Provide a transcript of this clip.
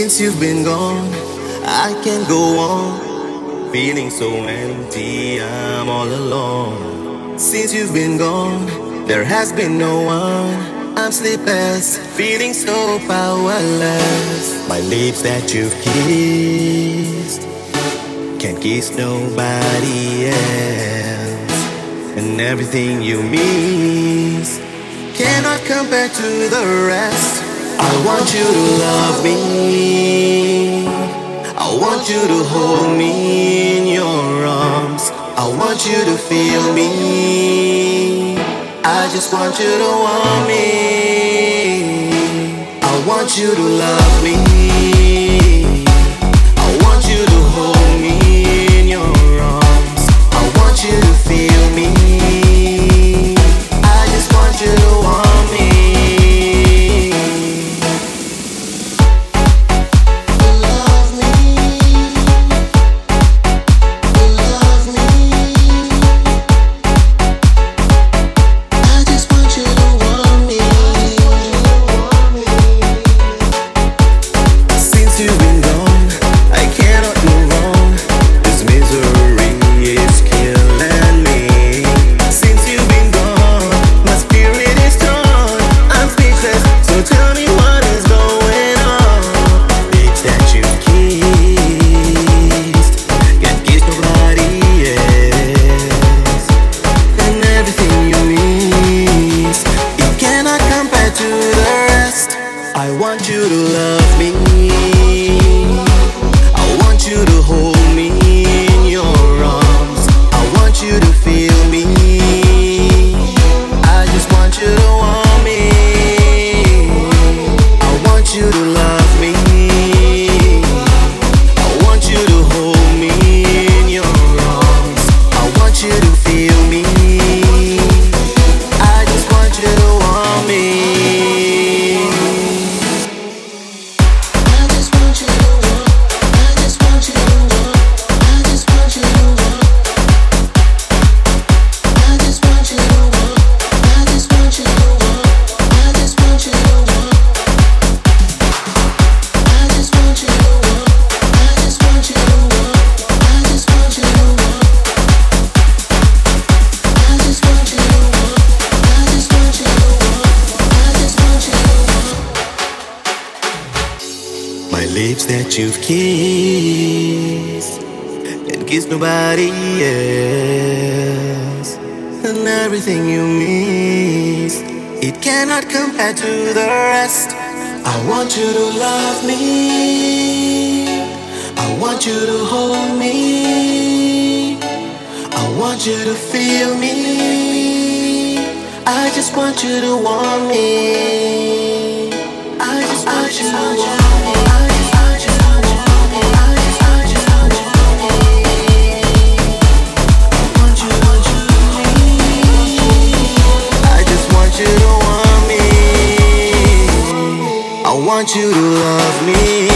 Since you've been gone, I can't go on. Feeling so empty, I'm all alone. Since you've been gone, there has been no one. I'm sleepless, feeling so powerless. My lips that you've kissed can't kiss nobody else. And everything you miss cannot compare to the rest. I want you to love me. I want you to hold me in your arms. I want you to feel me. I just want you to want me. I want you to love me. I want you to hold me in your arms. I want you to feel me. That you've kissed and kissed nobody else, and everything you miss, it cannot compare to the rest. I want you to love me. I want you to hold me. I want you to feel me. I just want you to want me. I just want you to want want you to love me.